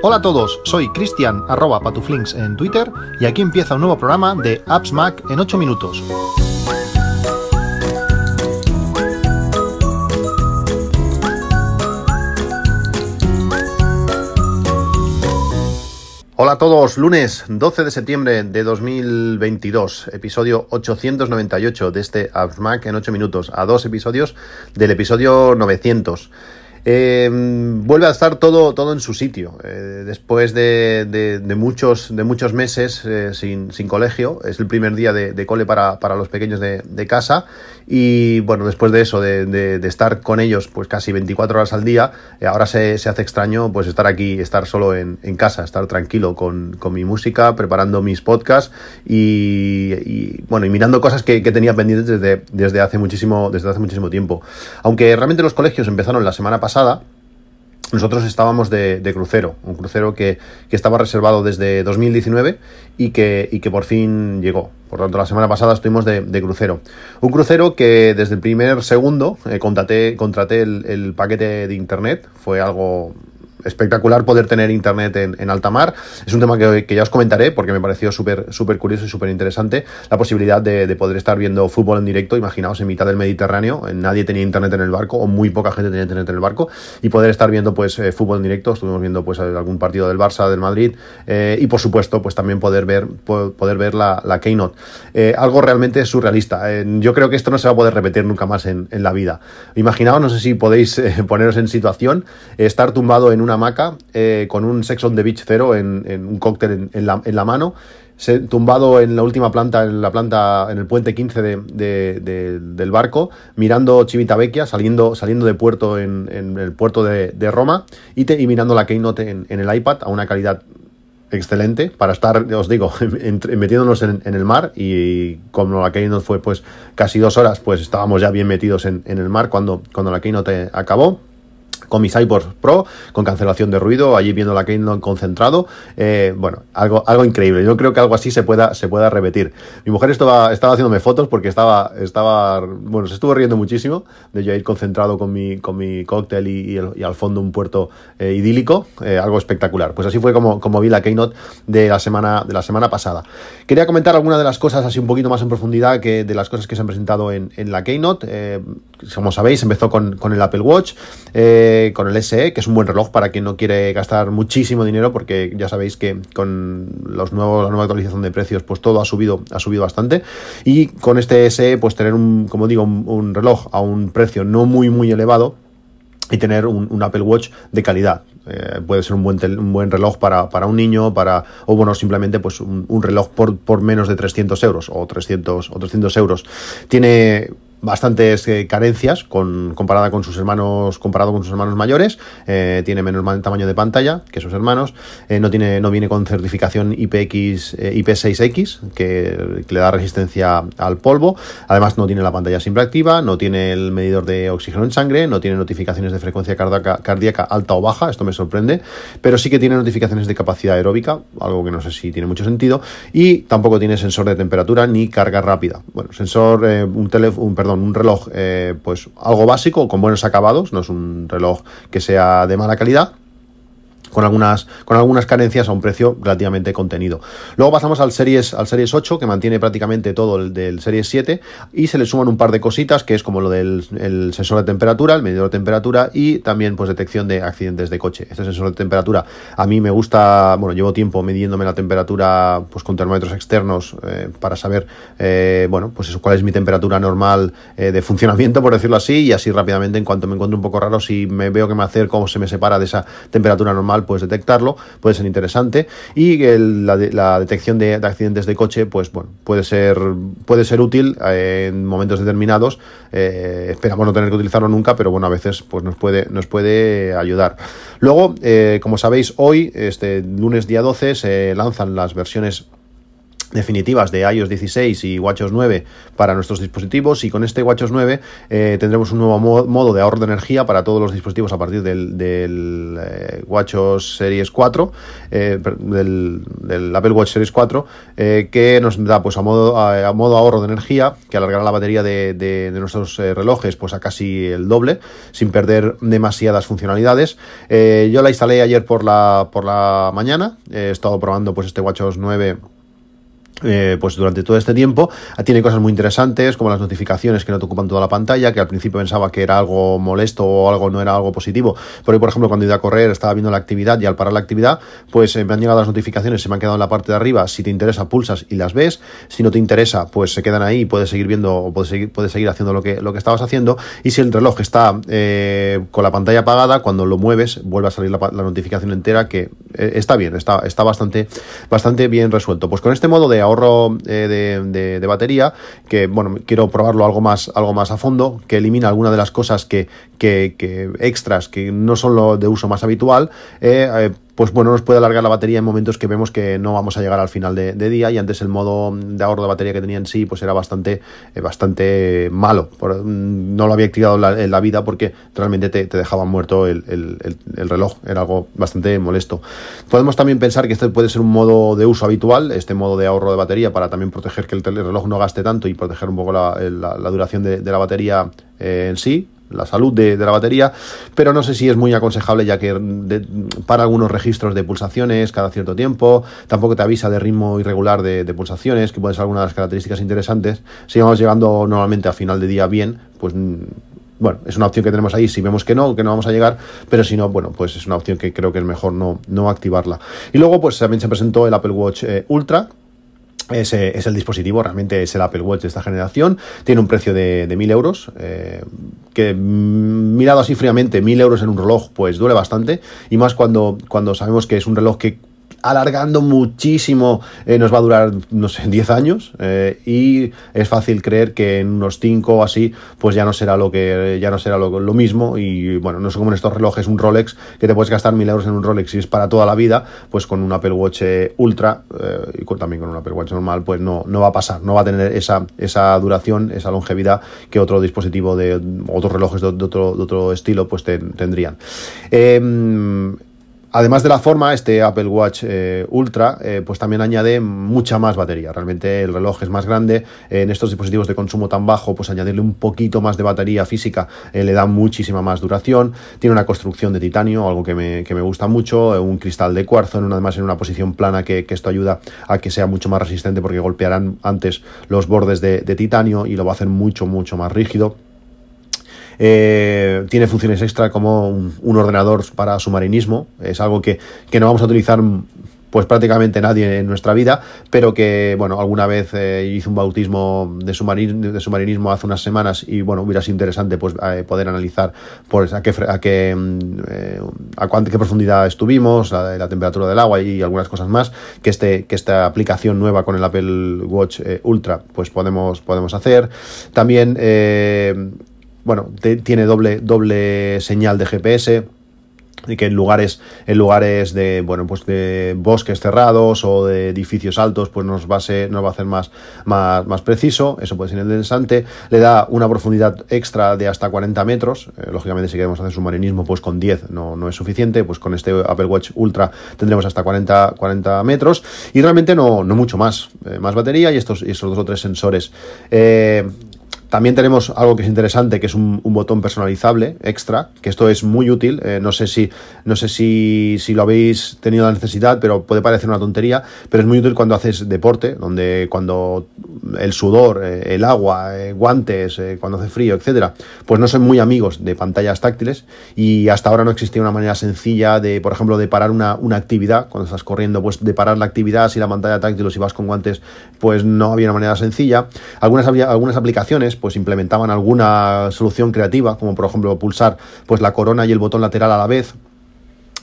Hola a todos, soy Cristian arroba patuflinks en Twitter y aquí empieza un nuevo programa de Apps Mac en 8 minutos. Hola a todos, lunes 12 de septiembre de 2022, episodio 898 de este Apps Mac en 8 minutos, a dos episodios del episodio 900. Eh, vuelve a estar todo, todo en su sitio. Eh, después de, muchos, de muchos meses eh, sin, colegio, es el primer día de, cole para, los pequeños de, casa. Y bueno, después de eso, de, estar con ellos pues casi 24 horas al día, ahora se, hace extraño pues estar aquí, estar solo en, casa, estar tranquilo con, mi música, preparando mis podcasts y, bueno, y mirando cosas que, tenía pendientes desde, desde, hace muchísimo, desde hace muchísimo tiempo. Aunque realmente los colegios empezaron la semana pasada, nosotros estábamos de, crucero, un crucero que, estaba reservado desde 2019 y que, y que por fin llegó. Por tanto, la semana pasada estuvimos de, crucero. Un crucero que desde el primer segundo eh, contraté, contraté el, paquete de internet. Fue algo espectacular poder tener internet en, alta mar. Es un tema que, ya os comentaré porque me pareció súper súper curioso y súper interesante la posibilidad de, poder estar viendo fútbol en directo, imaginaos, en mitad del Mediterráneo, nadie tenía internet en el barco o muy poca gente tenía internet en el barco y poder estar viendo pues eh, fútbol en directo, estuvimos viendo pues algún partido del Barça, del Madrid eh, y por supuesto pues también poder ver poder ver la, Keynote. Eh, algo realmente surrealista. yo creo que esto no se va a poder repetir nunca más en, la vida. Imaginaos, no sé si podéis poneros en situación, estar tumbado en una hamaca eh, con un Sex on the Beach cero en, un cóctel en, la, mano, tumbado en la última planta, en la planta, en el puente 15 del barco, mirando Civitavecchia, saliendo, saliendo de puerto en, el puerto de, Roma y, mirando la Keynote en, el iPad a una calidad excelente para estar, os digo, metiéndonos en, el mar y como la Keynote fue pues casi dos horas, pues estábamos ya bien metidos en, el mar cuando, cuando la Keynote acabó con mi Cyborg Pro, con cancelación de ruido, allí viendo la Keynote concentrado. Eh, bueno, algo, algo increíble. Yo creo que algo así se pueda, se pueda repetir. Mi mujer estaba, estaba haciéndome fotos porque estaba, estaba, bueno, se estuvo riendo muchísimo de yo ir concentrado con mi, con mi cóctel y, al fondo un puerto eh, idílico, eh, algo espectacular. Pues así fue como, como vi la Keynote de la semana, de la semana pasada. Quería comentar algunas de las cosas así un poquito más en profundidad que de las cosas que se han presentado en, en la Keynote. Como sabéis, empezó con, con el Apple Watch. Eh, con el SE, que es un buen reloj para quien no quiere gastar muchísimo dinero, porque ya sabéis que con los nuevos, la nueva actualización de precios, pues todo ha subido, ha subido bastante. Y con este SE, pues tener un, como digo, un, reloj a un precio no muy, muy elevado y tener un, Apple Watch de calidad. Eh, puede ser un buen, un buen reloj para, para, un niño, para, o bueno, simplemente pues un, reloj por, por, menos de 300 euros o 300, o 300 euros. Tiene bastantes eh, carencias con, comparada con sus hermanos comparado con sus hermanos mayores. Eh, tiene menos tamaño de pantalla que sus hermanos. Eh, no tiene no viene con certificación IPX IP6X que, le da resistencia al polvo. Además no tiene la pantalla siempre activa no tiene el medidor de oxígeno en sangre no tiene notificaciones de frecuencia cardíaca, cardíaca alta o baja. Esto me sorprende. Pero sí que tiene notificaciones de capacidad aeróbica algo que no sé si tiene mucho sentido. Y tampoco tiene sensor de temperatura ni carga rápida. Bueno sensor un teléfono un un reloj eh, pues algo básico, con buenos acabados, no es un reloj que sea de mala calidad, con algunas, con algunas carencias a un precio relativamente contenido. Luego pasamos al Series, al Series 8, que mantiene prácticamente todo el del Series 7, y se le suman un par de cositas, que es como lo del sensor de temperatura, el medidor de temperatura, y también pues detección de accidentes de coche. Este sensor de temperatura a mí me gusta, bueno, llevo tiempo midiéndome la temperatura pues con termómetros externos eh, para saber, eh, bueno, pues cuál es mi temperatura normal eh, de funcionamiento, por decirlo así, y así rápidamente, en cuanto me encuentro un poco raro, si me veo que me acerco o se me separa de esa temperatura normal, puedes detectarlo, puede ser interesante. Y la, detección de, accidentes de coche, pues bueno, puede ser, puede ser útil eh, en momentos determinados. Eh, esperamos no tener que utilizarlo nunca, pero bueno, a veces pues nos puede, nos puede ayudar. Luego, eh, como sabéis, hoy, este lunes día 12, se lanzan las versiones definitivas de iOS 16 y WatchOS 9 para nuestros dispositivos y con este WatchOS 9 eh, tendremos un nuevo modo de ahorro de energía para todos los dispositivos a partir del, del eh, WatchOS Series 4 eh, del, Apple Watch Series 4 que nos da pues a modo, a, modo ahorro de energía que alargará la batería de, de, nuestros relojes pues a casi el doble sin perder demasiadas funcionalidades. Yo la instalé ayer por la, por la mañana. He estado probando pues este WatchOS 9 eh, pues durante todo este tiempo tiene cosas muy interesantes como las notificaciones que no te ocupan toda la pantalla que al principio pensaba que era algo molesto o algo no era algo positivo. Pero hoy por ejemplo cuando iba a correr estaba viendo la actividad y al parar la actividad pues eh, me han llegado las notificaciones se me han quedado en la parte de arriba. Si te interesa pulsas y las ves. Si no te interesa pues se quedan ahí y puedes seguir viendo o puedes seguir, puedes seguir haciendo lo que, lo que estabas haciendo. Y si el reloj está eh, con la pantalla apagada cuando lo mueves vuelve a salir la, notificación entera que está bien está, está bastante, bastante bien resuelto. Pues con este modo de ahorro eh, de, batería, que bueno, quiero probarlo algo más, algo más a fondo, que elimina algunas de las cosas que, que, extras que no son lo de uso más habitual. Eh, eh, pues bueno, nos puede alargar la batería en momentos que vemos que no vamos a llegar al final de, día y antes el modo de ahorro de batería que tenía en sí pues era bastante, eh, bastante malo. Mm, no lo había activado en la, vida porque realmente te, dejaba muerto el, reloj, era algo bastante molesto. Podemos también pensar que este puede ser un modo de uso habitual, este modo de ahorro de batería para también proteger que el, reloj no gaste tanto y proteger un poco la, duración de, la batería eh, en sí, la salud de, la batería, pero no sé si es muy aconsejable ya que para algunos registros de pulsaciones cada cierto tiempo, tampoco te avisa de ritmo irregular de, pulsaciones, que puede ser alguna de las características interesantes. Si vamos llegando normalmente a final de día bien, pues mm, bueno, es una opción que tenemos ahí si vemos que no, que no vamos a llegar, pero si no, bueno, pues es una opción que creo que es mejor no, no activarla. Y luego, pues también se presentó el Apple Watch eh, Ultra, es, es, el dispositivo, realmente es el Apple Watch de esta generación. Tiene un precio de, de 1000 euros, eh, que mm, mirado así fríamente, 1000 euros en un reloj, pues duele bastante. Y más cuando, cuando sabemos que es un reloj que alargando muchísimo eh, nos va a durar, no sé, 10 años eh, y es fácil creer que en unos 5 o así pues ya no será lo que ya no será lo, mismo y bueno, no sé cómo en estos relojes un Rolex que te puedes gastar 1000 euros en un Rolex y es para toda la vida, pues con un Apple Watch eh, Ultra y también con un Apple Watch normal pues no, no va a pasar, no va a tener esa, esa duración, esa longevidad que otro dispositivo de otros relojes de, otro, de otro estilo pues tendrían. Em, Además de la forma, este Apple Watch eh, Ultra eh, pues también añade mucha más batería. Realmente el reloj es más grande. en estos dispositivos de consumo tan bajo, pues añadirle un poquito más de batería física eh, le da muchísima más duración. Tiene una construcción de titanio, algo que me, gusta mucho. un cristal de cuarzo, además en una posición plana que, esto ayuda a que sea mucho más resistente porque golpearán antes los bordes de, de titanio y lo va a hacer mucho, mucho más rígido. Eh, tiene funciones extra como un, ordenador para submarinismo. Es algo que, no vamos a utilizar pues prácticamente nadie en nuestra vida, pero que, bueno, alguna vez eh, hice un bautismo de, submarinismo, hace unas semanas y, bueno, hubiera sido interesante pues eh, poder analizar pues, a qué, a qué, mm, a cuánta, qué profundidad estuvimos, la, temperatura del agua y algunas cosas más que, este, que esta aplicación nueva con el Apple Watch Ultra pues podemos, podemos hacer. También bueno, tiene doble, doble señal de GPS y que en lugares en lugares de bueno pues de bosques cerrados o de edificios altos pues nos va a ser, nos va a hacer más, más, más preciso. Eso puede ser interesante. Le da una profundidad extra de hasta 40 metros. Eh, lógicamente si queremos hacer submarinismo pues con 10 no, no es suficiente. Pues con este Apple Watch Ultra tendremos hasta 40, 40 metros. Y realmente no, no mucho más. Eh, más batería y estos, y estos dos o tres sensores. Eh, también tenemos algo que es interesante, que es un, botón personalizable extra, que esto es muy útil. Eh, no sé si no sé si, si, lo habéis tenido la necesidad, pero puede parecer una tontería, pero es muy útil cuando haces deporte, donde cuando el sudor, eh, el agua, eh, guantes, cuando hace frío, etcétera, pues no son muy amigos de pantallas táctiles y hasta ahora no existía una manera sencilla de, por ejemplo, de parar una, una actividad cuando estás corriendo, pues de parar la actividad si la pantalla táctil o si vas con guantes, pues no había una manera sencilla. Algunas algunas aplicaciones pues implementaban alguna solución creativa, como por ejemplo pulsar pues la corona y el botón lateral a la vez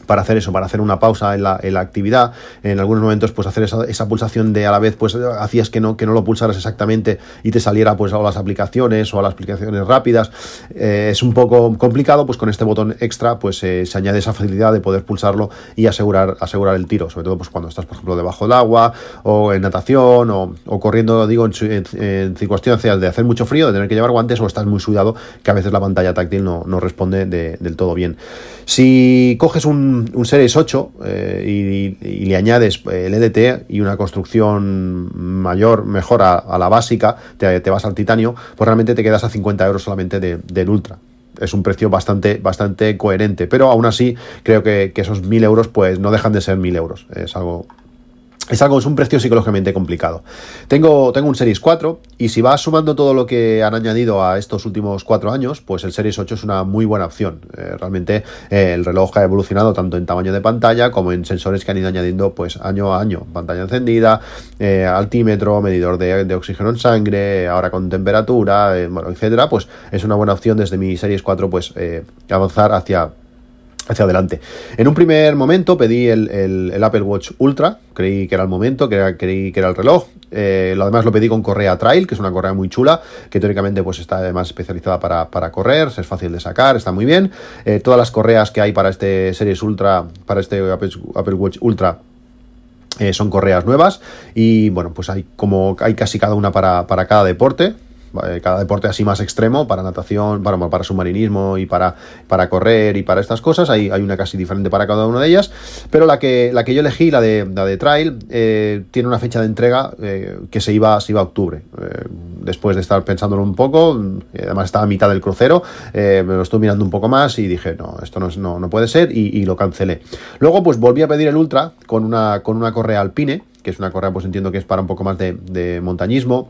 para hacer eso, para hacer una pausa en la, en la actividad. En algunos momentos, pues hacer esa, esa, pulsación de a la vez, pues hacías que no, que no lo pulsaras exactamente y te saliera pues a las aplicaciones o a las aplicaciones rápidas. Eh, es un poco complicado, pues con este botón extra, pues eh, se añade esa facilidad de poder pulsarlo y asegurar, asegurar el tiro, sobre todo pues cuando estás, por ejemplo, debajo del agua o en natación o, o corriendo, digo, en, en, circunstancias de hacer mucho frío, de tener que llevar guantes o estás muy sudado, que a veces la pantalla táctil no, no responde de, del todo bien. Si coges un, un Series 8 eh, y, le añades el EDT y una construcción mayor, mejor a, la básica, te, te, vas al titanio, pues realmente te quedas a 50 euros solamente de, del Ultra. Es un precio bastante, bastante coherente, pero aún así creo que, que esos 1000 euros pues no dejan de ser 1000 euros, es algo es algo, es un precio psicológicamente complicado. Tengo, tengo un Series 4 y si vas sumando todo lo que han añadido a estos últimos cuatro años, pues el Series 8 es una muy buena opción. Eh, realmente eh, el reloj ha evolucionado tanto en tamaño de pantalla como en sensores que han ido añadiendo pues año a año. Pantalla encendida, eh, altímetro, medidor de, oxígeno en sangre, ahora con temperatura, bueno, etcétera, pues es una buena opción desde mi Series 4 pues avanzar hacia hacia adelante. En un primer momento pedí el, el, Apple Watch Ultra, creí que era el momento, creí que era el reloj. Eh, lo demás lo pedí con correa Trail, que es una correa muy chula, que teóricamente pues está además especializada para, para correr, es fácil de sacar, está muy bien. Eh, todas las correas que hay para este Series Ultra, para este Apple, Apple Watch Ultra, eh, son correas nuevas y bueno, pues hay como hay casi cada una para, para cada deporte cada deporte así más extremo, para natación, para, para submarinismo y para, para correr y para estas cosas, hay, hay una casi diferente para cada una de ellas, pero la que, la que yo elegí, la de, la de Trail, eh, tiene una fecha de entrega eh, que se iba, se iba a octubre. Eh, después de estar pensándolo un poco, además estaba a mitad del crucero, me lo estuve mirando un poco más y dije, no, esto no, no, no puede ser y, lo cancelé. Luego pues volví a pedir el Ultra con una, con una correa alpine, que es una correa pues entiendo que es para un poco más de montañismo,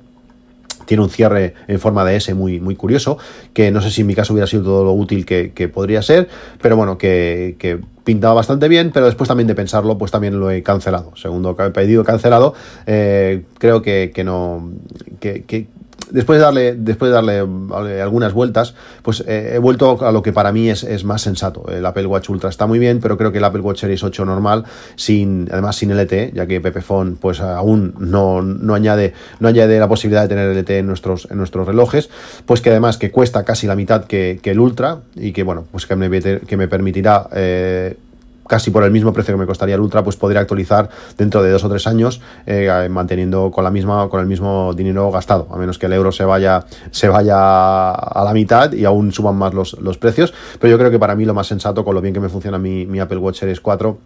tiene un cierre en forma de S muy, muy curioso, que no sé si en mi caso hubiera sido todo lo útil que, que podría ser, pero bueno, que, que, pintaba bastante bien, pero después también de pensarlo, pues también lo he cancelado. Segundo pedido cancelado, eh, creo que, que no, que, después de darle, después de darle algunas vueltas, pues eh, he vuelto a lo que para mí es, es, más sensato. El Apple Watch Ultra está muy bien, pero creo que el Apple Watch Series 8 normal, sin, además sin LTE, ya que Pepephone pues aún no, no, añade, no añade la posibilidad de tener LTE en nuestros, en nuestros relojes, pues que además que cuesta casi la mitad que, el Ultra y que bueno, pues que me, que me permitirá eh, casi por el mismo precio que me costaría el Ultra, pues podría actualizar dentro de dos o tres años, eh, manteniendo con la misma, con el mismo dinero gastado, a menos que el euro se vaya, se vaya a la mitad y aún suban más los, los precios. Pero yo creo que para mí lo más sensato, con lo bien que me funciona mi, Apple Watch Series 4,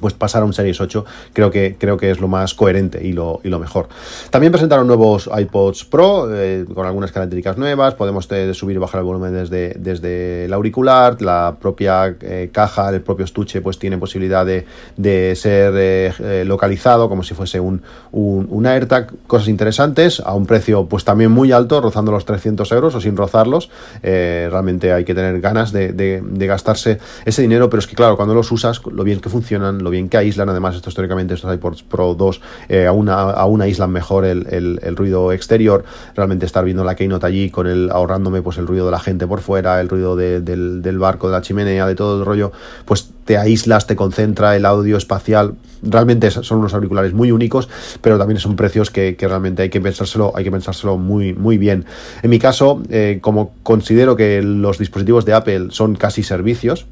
pues pasar a un Series 8 creo que, creo que es lo más coherente y lo, y lo mejor. También presentaron nuevos iPods Pro eh, con algunas características nuevas, podemos subir y bajar el volumen desde, desde el auricular, la propia eh, caja, el propio estuche pues tiene posibilidad de, de ser eh, localizado como si fuese un, un, un, AirTag, cosas interesantes, a un precio pues también muy alto, rozando los 300 euros o sin rozarlos, eh, realmente hay que tener ganas de, de gastarse ese dinero, pero es que claro, cuando los usas, lo bien que funcionan, lo bien que aíslan, además estos teóricamente estos iPods Pro 2 eh, aún, aún aíslan mejor el, el, ruido exterior, realmente estar viendo la Keynote allí con el ahorrándome pues el ruido de la gente por fuera, el ruido de, del, del barco, de la chimenea, de todo el rollo, pues te aíslas, te concentra el audio espacial, realmente son unos auriculares muy únicos, pero también son precios que, que realmente hay que pensárselo, hay que pensárselo muy, muy bien. En mi caso, eh, como considero que los dispositivos de Apple son casi servicios,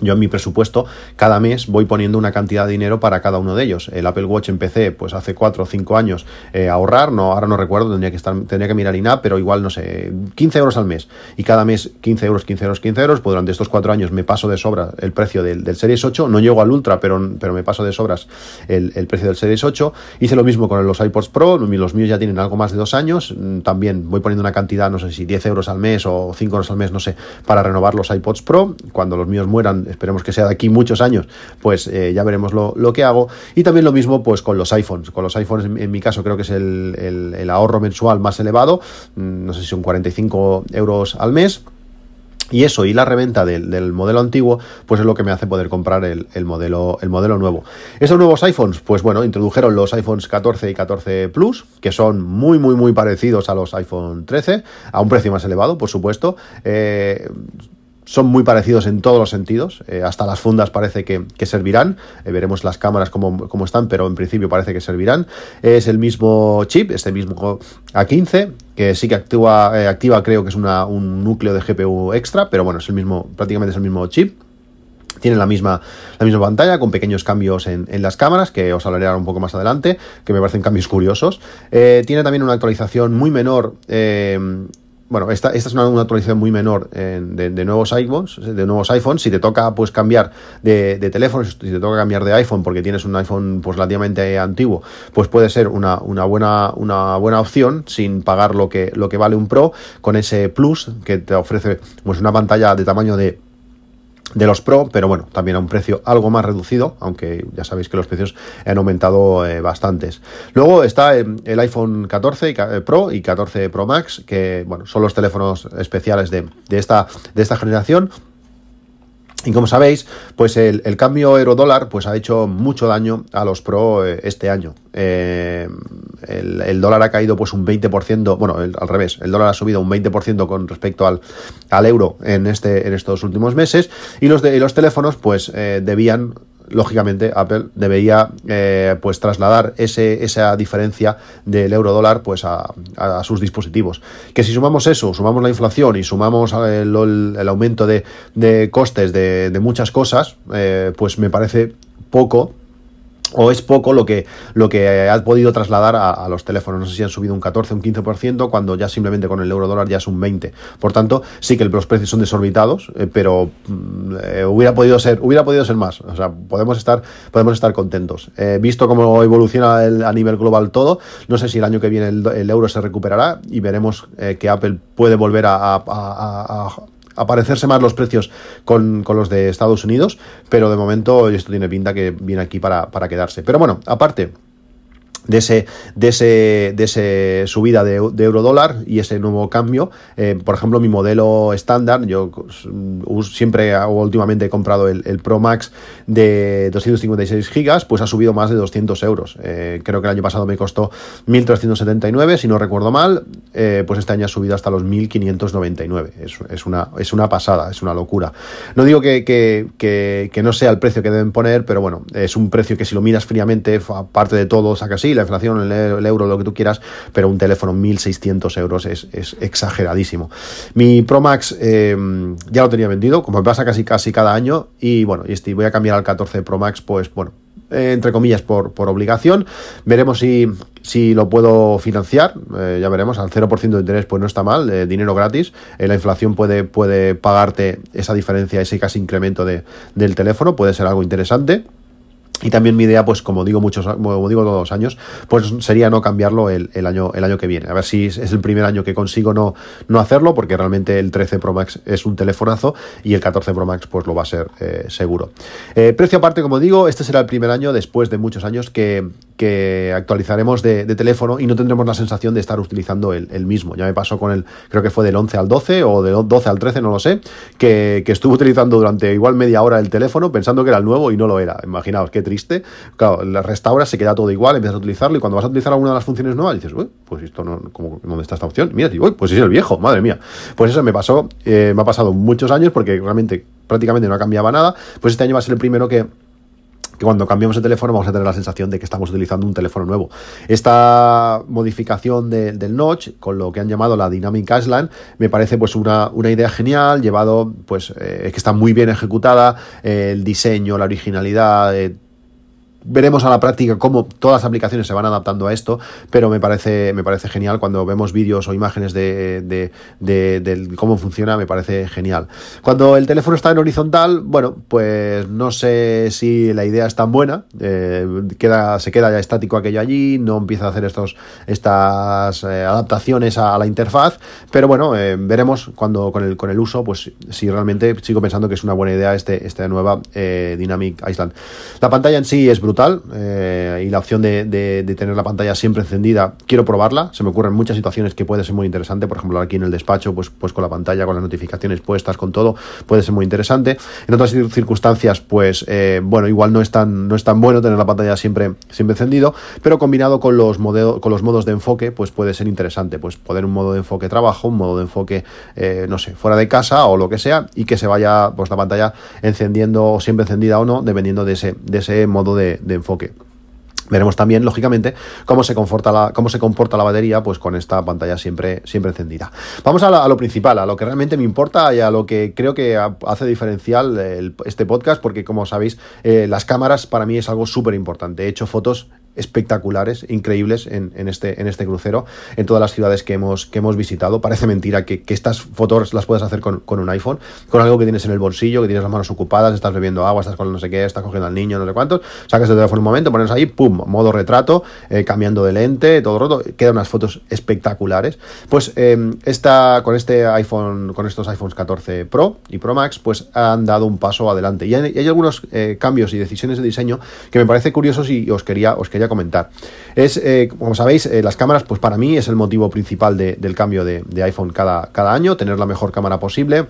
yo en mi presupuesto cada mes voy poniendo una cantidad de dinero para cada uno de ellos. El Apple Watch empecé pues hace 4 o 5 años eh, a ahorrar, no, ahora no recuerdo, tendría que, estar, tendría que mirar INAP, pero igual no sé, 15 euros al mes. Y cada mes 15 euros, 15 euros, 15 euros, pues durante estos 4 años me paso de sobra el precio del, del, Series 8, no llego al Ultra, pero, pero me paso de sobras el, el, precio del Series 8. Hice lo mismo con los iPods Pro, los míos ya tienen algo más de 2 años, mm, también voy poniendo una cantidad, no sé si 10 euros al mes o 5 euros al mes, no sé, para renovar los iPods Pro. Cuando los míos mueran, esperemos que sea de aquí muchos años, pues eh, ya veremos lo, lo, que hago. Y también lo mismo pues con los iPhones. Con los iPhones, en, mi caso, creo que es el, el, el, ahorro mensual más elevado. Mm, no sé si son 45 euros al mes. Y eso y la reventa del, del, modelo antiguo, pues es lo que me hace poder comprar el, el, modelo, el modelo nuevo. Esos nuevos iPhones, pues bueno, introdujeron los iPhones 14 y 14 Plus, que son muy, muy, muy parecidos a los iPhone 13, a un precio más elevado, por supuesto. Eh, son muy parecidos en todos los sentidos, eh, hasta las fundas parece que, servirán, eh, veremos las cámaras como, están, pero en principio parece que servirán. Es el mismo chip, este mismo A15, que sí que actúa, eh, activa creo que es un núcleo de GPU extra, pero bueno, es el mismo, prácticamente es el mismo chip. Tiene la misma, la misma pantalla con pequeños cambios en, las cámaras, que os hablaré ahora un poco más adelante, que me parecen cambios curiosos. tiene también una actualización muy menor bueno, esta, esta es una, actualización muy menor de, nuevos iPhones, de nuevos iPhones. Si te toca pues cambiar de, teléfono, si te toca cambiar de iPhone porque tienes un iPhone pues relativamente antiguo, pues puede ser una, buena, una buena opción sin pagar lo que, lo que vale un Pro con ese Plus que te ofrece pues una pantalla de tamaño de de los Pro, pero bueno, también a un precio algo más reducido, aunque ya sabéis que los precios han aumentado eh, bastantes. Luego está eh, el iPhone 14 eh, Pro y 14 Pro Max, que bueno, son los teléfonos especiales de, esta, de esta generación. Y como sabéis, pues el, cambio euro-dólar pues ha hecho mucho daño a los Pro este año. El, dólar ha caído pues un 20%, bueno, al revés, el dólar ha subido un 20% con respecto al, al euro en, este, en estos últimos meses y los, de, los teléfonos pues eh, debían lógicamente Apple debería eh, pues trasladar ese, esa diferencia del euro dólar pues a, sus dispositivos. Que si sumamos eso sumamos la inflación y sumamos el, aumento de, costes de, muchas cosas eh, pues me parece poco o es poco lo que, lo que ha podido trasladar a, los teléfonos. No sé si han subido un 14, un 15%, cuando ya simplemente con el euro dólar ya es un 20%. Por tanto, sí que los precios son desorbitados, eh, pero mm, eh, hubiera, podido ser, hubiera podido ser más. O sea, podemos estar, podemos estar contentos. Eh, visto cómo evoluciona a nivel global todo, no sé si el año que viene el, euro se recuperará y veremos que Apple puede volver a aparecerse más los precios con, los de Estados Unidos, pero de momento esto tiene pinta que viene aquí para, para quedarse. Pero bueno, aparte de ese, de ese, de ese subida de, euro dólar y ese nuevo cambio. Eh, por ejemplo, mi modelo estándar, yo siempre o últimamente he comprado el, Pro Max de 256 gigas, pues ha subido más de 200 euros. Eh, creo que el año pasado me costó 1.379, si no recuerdo mal, eh, pues este año ha subido hasta los 1.599. Es, es, una, es una pasada, es una locura. No digo que, que, que, no sea el precio que deben poner, pero bueno, es un precio que si lo miras fríamente, aparte de todo, saca la inflación, el, euro, lo que tú quieras, pero un teléfono 1.600 euros es, exageradísimo. Mi Pro Max eh, ya lo tenía vendido, como me pasa casi, casi cada año, y bueno, y este, voy a cambiar al 14 Pro Max, pues bueno, eh, entre comillas, por, por obligación. Veremos si, si lo puedo financiar, eh, ya veremos, al 0% de interés pues no está mal, dinero gratis, la inflación puede, puede pagarte esa diferencia, ese casi incremento de, del teléfono, puede ser algo interesante. Y también mi idea, pues como digo muchos, como digo todos los años, pues sería no cambiarlo el, año, el año que viene. A ver si es, el primer año que consigo no, no hacerlo, porque realmente el 13 Pro Max es un telefonazo y el 14 Pro Max pues lo va a ser eh, seguro. Eh, precio aparte, como digo, este será el primer año después de muchos años que, que actualizaremos de, teléfono y no tendremos la sensación de estar utilizando el, mismo. Ya me pasó con el, creo que fue del 11 al 12 o del 12 al 13, no lo sé, que, que estuve utilizando durante igual media hora el teléfono pensando que era el nuevo y no lo era. Imaginaos, qué triste. Claro, la restauras, se queda todo igual, empiezas a utilizarlo y cuando vas a utilizar alguna de las funciones nuevas dices, uy, pues esto no, ¿dónde está esta opción? Mira, uy, pues es el viejo, madre mía. Pues eso me pasó, eh, me ha pasado muchos años porque realmente prácticamente no cambiaba nada. Pues este año va a ser el primero que que cuando cambiamos el teléfono vamos a tener la sensación de que estamos utilizando un teléfono nuevo. Esta modificación del notch, con lo que han llamado la Dynamic Island, me parece pues una, una idea genial, llevado, pues, eh, que está muy bien ejecutada, el diseño, la originalidad, eh, veremos a la práctica cómo todas las aplicaciones se van adaptando a esto, pero me parece, me parece genial cuando vemos vídeos o imágenes de, de, cómo funciona, me parece genial. Cuando el teléfono está en horizontal, bueno, pues no sé si la idea es tan buena, eh, queda, se queda ya estático aquello allí, no empieza a hacer estos, estas eh, adaptaciones a, la interfaz, pero bueno, eh, veremos cuando con el, con el uso, pues si realmente sigo pensando que es una buena idea este, esta nueva Dynamic Island. La pantalla en sí es brutal brutal y la opción de, tener la pantalla siempre encendida, quiero probarla. Se me ocurren muchas situaciones que puede ser muy interesante. Por ejemplo, aquí en el despacho, pues, pues con la pantalla, con las notificaciones puestas, con todo, puede ser muy interesante. En otras circunstancias, pues bueno, igual no es tan, no es tan bueno tener la pantalla siempre, siempre encendido, pero combinado con los, con los modos de enfoque, pues puede ser interesante. Pues poner un modo de enfoque trabajo, un modo de enfoque, no sé, fuera de casa o lo que sea, y que se vaya pues la pantalla encendiendo, siempre encendida o no, dependiendo de ese, de ese modo de, enfoque. Veremos también, lógicamente, cómo se, comporta la, cómo se comporta la batería pues con esta pantalla siempre, siempre encendida. Vamos a, lo principal, a lo que realmente me importa y a lo que creo que hace diferencial este podcast, porque como sabéis, eh, las cámaras para mí es algo súper importante. He hecho fotos espectaculares, increíbles en, este, en este crucero, en todas las ciudades que hemos, que hemos visitado. Parece mentira que, estas fotos las puedas hacer con, un iPhone, con algo que tienes en el bolsillo, que tienes las manos ocupadas, estás bebiendo agua, estás con no sé qué, estás cogiendo al niño, no sé cuántos, sacas el teléfono un momento, pones ahí, pum, modo retrato, eh, cambiando de lente, todo roto, quedan unas fotos espectaculares. Pues em, esta, con este iPhone, con estos iPhones 14 Pro y Pro Max, pues han dado un paso adelante. Y hay, algunos eh, cambios y decisiones de diseño que me parece curiosos y os quería comentar. Es, eh, como sabéis, eh, las cámaras, pues para mí es el motivo principal del cambio de, iPhone cada, cada año, tener la mejor cámara posible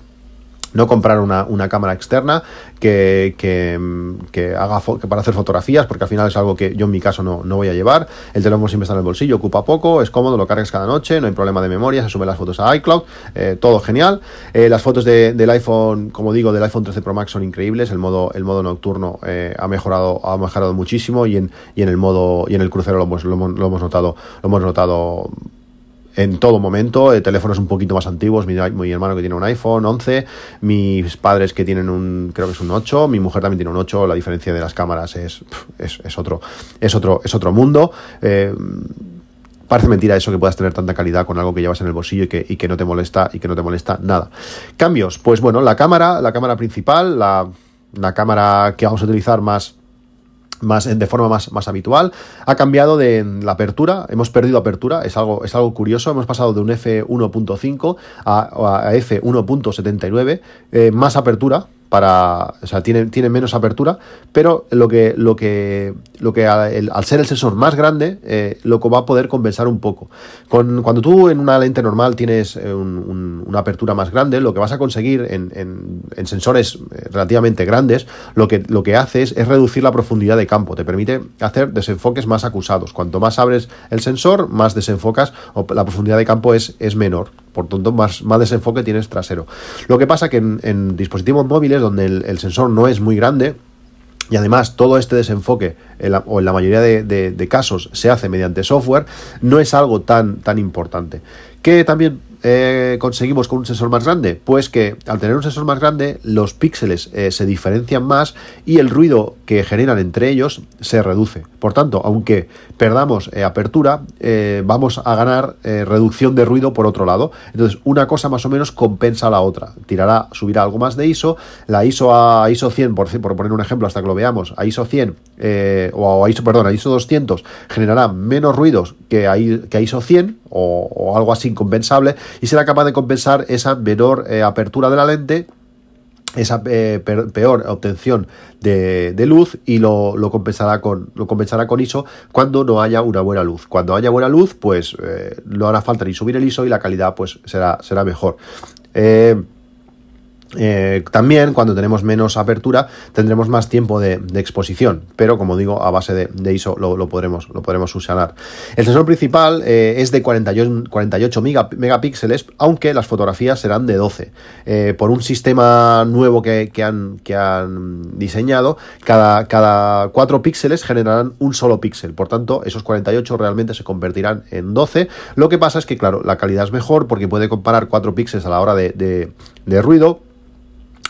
no comprar una, cámara externa que, que, haga para hacer fotografías, porque al final es algo que yo en mi caso no, voy a llevar. El teléfono siempre está en el bolsillo, ocupa poco, es cómodo, lo cargas cada noche, no hay problema de memoria, se suben las fotos a iCloud, eh, todo genial. Eh, las fotos del iPhone, como digo, del iPhone 13 Pro Max son increíbles, el modo, el modo nocturno eh, ha mejorado, ha mejorado muchísimo y en, y en el modo, y en el crucero lo hemos, lo hemos notado, lo hemos notado en todo momento, eh, teléfonos un poquito más antiguos, mi, hermano que tiene un iPhone 11, mis padres que tienen un, creo que es un 8, mi mujer también tiene un 8, la diferencia de las cámaras es, es, otro, es, otro, es otro mundo. Eh, parece mentira eso que puedas tener tanta calidad con algo que llevas en el bolsillo y que, y que no te molesta y que no te molesta nada. Cambios, pues bueno, la cámara, la cámara principal, la, la cámara que vamos a utilizar más más, de forma más, más habitual. Ha cambiado de la apertura, hemos perdido apertura, es algo, es algo curioso, hemos pasado de un F1.5 a, a F1.79, eh, más apertura, para, o sea, tiene, tiene menos apertura, pero lo que, lo que, lo que al ser el sensor más grande, eh, lo que va a poder compensar un poco. Cuando tú en una lente normal tienes eh, una apertura más grande, lo que vas a conseguir en, en, sensores eh, relativamente grandes, lo que, lo que haces es reducir la profundidad de campo, te permite hacer desenfoques más acusados. Cuanto más abres el sensor, más desenfocas o la profundidad de campo es, es menor por tanto más, más desenfoque tienes trasero. Lo que pasa que en, dispositivos móviles donde el, sensor no es muy grande, y además todo este desenfoque, o en la mayoría de, casos, se hace mediante software, no es algo tan, tan importante. Que también eh, conseguimos con un sensor más grande? Pues que al tener un sensor más grande, los píxeles eh, se diferencian más y el ruido que generan entre ellos se reduce. Por tanto, aunque perdamos eh, apertura, vamos a ganar reducción de ruido por otro lado. Entonces, una cosa más o menos compensa a la otra. Tirará, subirá algo más de ISO, la ISO a ISO 100, por, poner un ejemplo hasta que lo veamos, a ISO 100 o a ISO, perdón, a ISO 200 generará menos ruidos que a, ISO 100 o, algo así incompensable y será capaz de compensar esa menor eh, apertura de la lente esa eh, peor obtención de, luz y lo, compensará con, lo compensará con ISO cuando no haya una buena luz. Cuando haya buena luz, pues eh, no hará falta ni subir el ISO y la calidad pues será, será mejor. También cuando tenemos menos apertura tendremos más tiempo de, exposición, pero como digo, a base de, ISO lo, podremos, lo podremos subsanar. El sensor principal eh, es de 48, 48 megapíxeles, aunque las fotografías serán de 12. Eh, por un sistema nuevo que, han, que han, diseñado, cada, cada 4 píxeles generarán un solo píxel. Por tanto, esos 48 realmente se convertirán en 12. Lo que pasa es que, claro, la calidad es mejor porque puede comparar 4 píxeles a la hora de ruido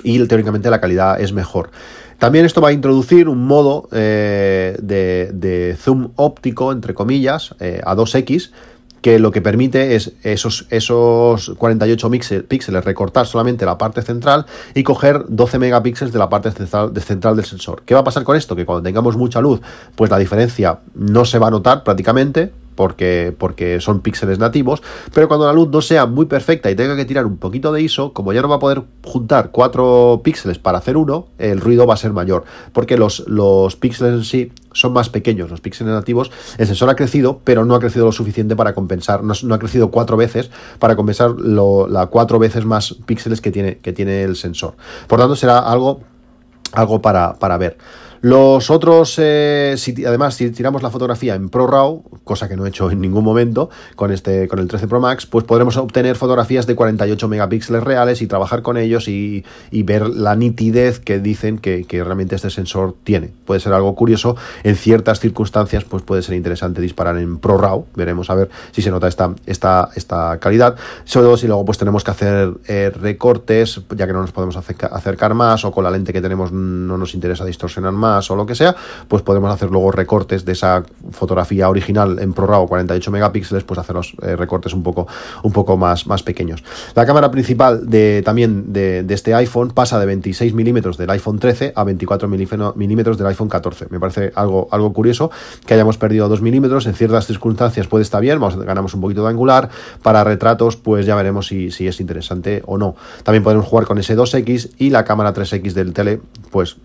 y teóricamente la calidad es mejor. También esto va a introducir un modo eh, de, zoom óptico, entre comillas, eh, a 2x, que lo que permite es esos, esos 48 píxeles recortar solamente la parte central y coger 12 megapíxeles de la parte central, central del sensor. ¿Qué va a pasar con esto? Que cuando tengamos mucha luz, pues la diferencia no se va a notar prácticamente, porque, porque son píxeles nativos, pero cuando la luz no sea muy perfecta y tenga que tirar un poquito de ISO, como ya no va a poder juntar cuatro píxeles para hacer uno, el ruido va a ser mayor, porque los, los píxeles en sí son más pequeños, los píxeles nativos, el sensor ha crecido, pero no ha crecido lo suficiente para compensar, no, ha crecido cuatro veces para compensar la cuatro veces más píxeles que tiene, que tiene el sensor. Por tanto, será algo, algo para, para ver. Los otros, eh, además, si tiramos la fotografía en ProRAW, cosa que no he hecho en ningún momento con, este, con el 13 Pro Max, pues podremos obtener fotografías de 48 megapíxeles reales y trabajar con ellos y, ver la nitidez que dicen que, realmente este sensor tiene. Puede ser algo curioso, en ciertas circunstancias pues puede ser interesante disparar en ProRAW, veremos a ver si se nota esta, esta, esta calidad, sobre todo si luego pues tenemos que hacer eh, recortes, ya que no nos podemos acercar más o con la lente que tenemos no nos interesa distorsionar más o lo que sea, pues podemos hacer luego recortes de esa fotografía original en ProRAW 48 megapíxeles, pues hacer los eh, recortes un poco, un poco más, más pequeños. La cámara principal de, también de, este iPhone pasa de 26 milímetros del iPhone 13 a 24 milímetros del iPhone 14. Me parece algo, algo curioso que hayamos perdido 2 milímetros. En ciertas circunstancias puede estar bien, ganamos un poquito de angular. Para retratos, pues ya veremos si, si es interesante o no. También podemos jugar con ese 2X y la cámara 3X del tele, pues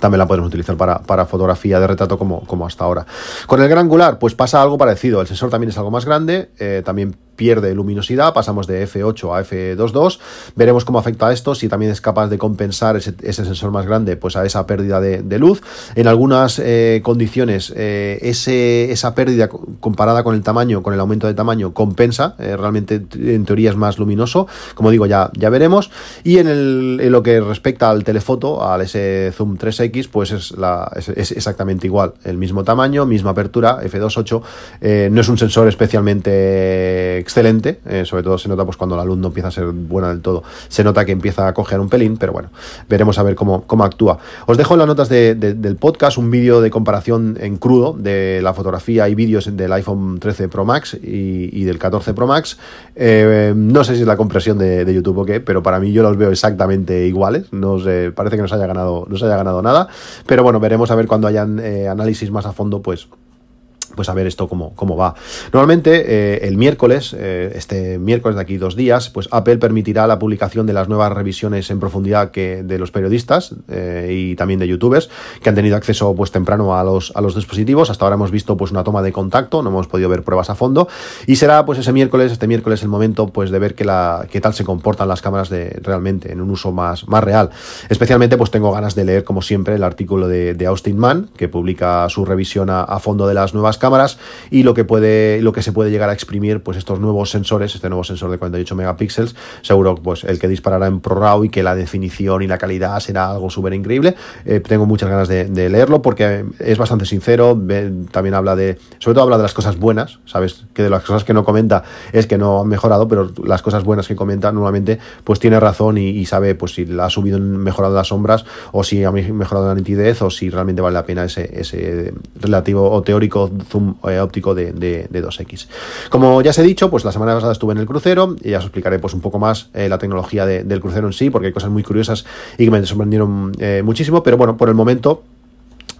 también la podemos utilizar para, para fotografía de retrato como, como, hasta ahora. Con el gran angular, pues pasa algo parecido. El sensor también es algo más grande, eh, también pierde luminosidad, pasamos de F8 a F22. Veremos cómo afecta a esto, si también es capaz de compensar ese, sensor más grande pues a esa pérdida de, luz. En algunas eh, condiciones, eh, ese, esa pérdida comparada con el tamaño, con el aumento de tamaño, compensa. Eh, realmente, en teoría, es más luminoso. Como digo, ya, ya veremos. Y en, lo que respecta al telefoto, al ese Zoom 3X, pues es, es, exactamente igual. El mismo tamaño, misma apertura, F2.8. no es un sensor especialmente excelente, eh, sobre todo se nota pues cuando la luz no empieza a ser buena del todo, se nota que empieza a coger un pelín, pero bueno, veremos a ver cómo, cómo actúa. Os dejo en las notas del podcast un vídeo de comparación en crudo de la fotografía y vídeos del iPhone 13 Pro Max y, del 14 Pro Max. Eh, no sé si es la compresión de, YouTube o qué, pero para mí yo los veo exactamente iguales, no sé, parece que no se haya ganado, no se haya ganado nada, pero bueno, veremos a ver cuando hayan eh, análisis más a fondo, pues pues a ver esto cómo, cómo va. Normalmente eh, el miércoles, eh, este miércoles de aquí dos días, pues Apple permitirá la publicación de las nuevas revisiones en profundidad que de los periodistas eh, y también de youtubers que han tenido acceso pues temprano a los, a los dispositivos. Hasta ahora hemos visto pues una toma de contacto, no hemos podido ver pruebas a fondo y será pues ese miércoles, este miércoles el momento pues de ver que la, qué tal se comportan las cámaras de realmente en un uso más, más real. Especialmente pues tengo ganas de leer como siempre el artículo de, Austin Mann que publica su revisión a, a fondo de las nuevas cámaras cámaras y lo que puede lo que se puede llegar a exprimir pues estos nuevos sensores este nuevo sensor de 48 megapíxeles seguro pues el que disparará en ProRAW y que la definición y la calidad será algo súper increíble. Eh, tengo muchas ganas de, leerlo porque es bastante sincero también habla de sobre todo habla de las cosas buenas sabes que de las cosas que no comenta es que no han mejorado pero las cosas buenas que comenta normalmente pues tiene razón y, sabe pues si la ha subido mejorado las sombras o si ha mejorado la nitidez o si realmente vale la pena ese, ese relativo o teórico eh, óptico de, 2X. Como ya os he dicho, pues la semana pasada estuve en el crucero y ya os explicaré pues un poco más eh, la tecnología del crucero en sí, porque hay cosas muy curiosas y que me sorprendieron eh, muchísimo, pero bueno, por el momento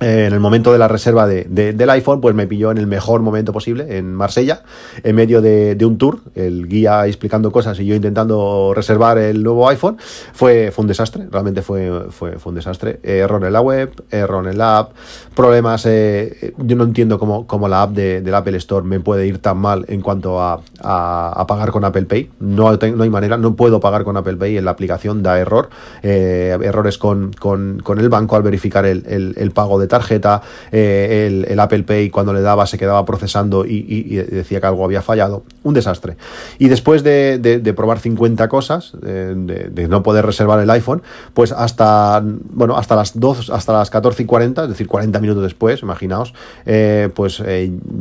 en el momento de la reserva de, del iPhone, pues me pilló en el mejor momento posible, en Marsella, en medio de, un tour, el guía explicando cosas y yo intentando reservar el nuevo iPhone. Fue, un desastre, realmente fue, fue, un desastre. error en la web, error en la app, problemas. Eh, yo no entiendo cómo, cómo la app de, del Apple Store me puede ir tan mal en cuanto a, a, pagar con Apple Pay. No, no, hay manera, no puedo pagar con Apple Pay en la aplicación, da error. Eh, errores con, con, con, el banco al verificar el, el, el pago tarjeta, eh, el, Apple Pay cuando le daba se quedaba procesando y, decía que algo había fallado. Un desastre. Y después de, probar 50 cosas, eh, de, no poder reservar el iPhone, pues hasta, bueno, hasta las 2, hasta las 14 y 40, es decir, 40 minutos después, imaginaos, eh, pues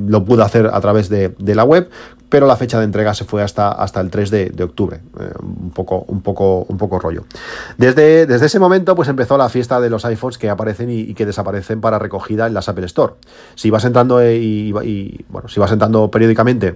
lo pude hacer a través de, la web pero la fecha de entrega se fue hasta, hasta el 3 de, octubre. un, poco, un, poco, un poco rollo. Desde, desde ese momento, pues empezó la fiesta de los iPhones que aparecen y que desaparecen para recogida en las Apple Store. Si vas entrando y, bueno, si vas entrando periódicamente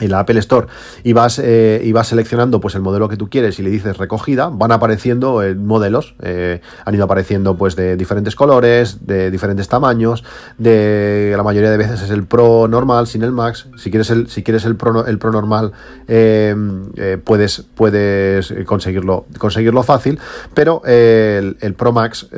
en la Apple Store y vas, eh, y vas seleccionando pues el modelo que tú quieres y le dices recogida, van apareciendo eh, modelos, eh, han ido apareciendo pues de diferentes colores, de diferentes tamaños, de la mayoría de veces es el Pro normal sin el Max, si quieres el, si quieres el Pro, el Pro normal puedes, puedes conseguirlo, conseguirlo fácil, pero el, el, Pro Max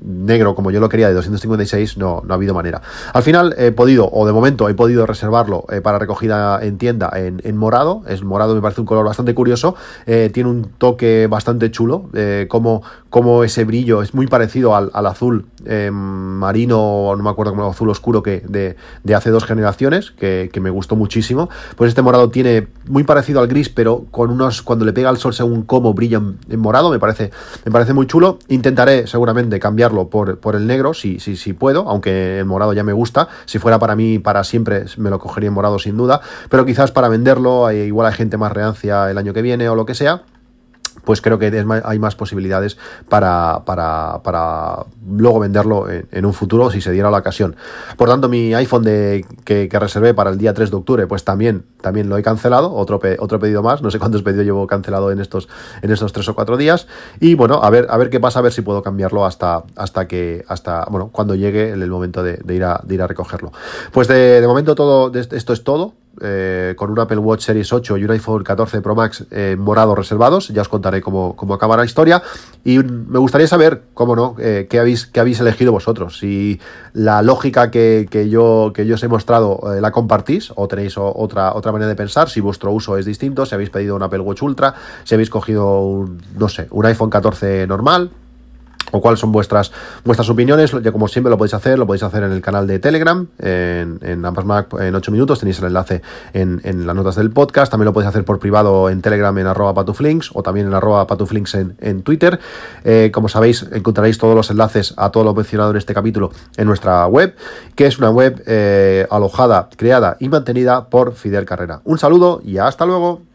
negro como yo lo quería de 256 no, no ha habido manera. Al final he podido, o de momento he podido reservarlo para recogida en tienda en, morado. Es morado, me parece un color bastante curioso. Eh, tiene un toque bastante chulo. Eh, como, como, ese brillo es muy parecido al, azul eh, marino, no me acuerdo como azul oscuro que de, hace dos generaciones, que, me gustó muchísimo. Pues este morado tiene muy parecido al gris, pero con unos. Cuando le pega el sol, según cómo brilla en, morado, me parece, me parece muy chulo. Intentaré seguramente cambiarlo por, por el negro, si, si, si puedo, aunque el morado ya me gusta. Si fuera para mí, para siempre, me lo cogería en morado sin duda. Pero quizás para venderlo, igual hay gente más reancia el año que viene o lo que sea pues creo que hay más posibilidades para, para, luego venderlo en, un futuro si se diera la ocasión. Por tanto, mi iPhone de, que, reservé para el día 3 de octubre, pues también, también lo he cancelado, otro, otro pedido más, no sé cuántos pedidos llevo cancelado en estos, en estos 3 o 4 días. Y bueno, a ver, a ver qué pasa, a ver si puedo cambiarlo hasta, hasta que, hasta, bueno, cuando llegue el momento de, ir, a, de ir a recogerlo. Pues de, de momento todo, esto es todo. Eh, con un Apple Watch Series 8 y un iPhone 14 Pro Max eh, morado reservados. Ya os contaré cómo, cómo, acaba la historia. Y me gustaría saber, cómo no, eh, qué, habéis, qué habéis elegido vosotros. Si la lógica que, yo, que yo os he mostrado la compartís o tenéis otra, otra manera de pensar, si vuestro uso es distinto, si habéis pedido un Apple Watch Ultra, si habéis cogido no sé, un iPhone 14 normal, o cuáles son vuestras, vuestras opiniones. Ya como siempre lo podéis hacer, lo podéis hacer en el canal de Telegram, en, en en 8 minutos, tenéis el enlace en, en, las notas del podcast. También lo podéis hacer por privado en Telegram en arroba patuflinks o también en arroba patuflinks en, en Twitter. Eh, como sabéis, encontraréis todos los enlaces a todo lo mencionado en este capítulo en nuestra web, que es una web eh, alojada, creada y mantenida por Fidel Carrera. Un saludo y hasta luego.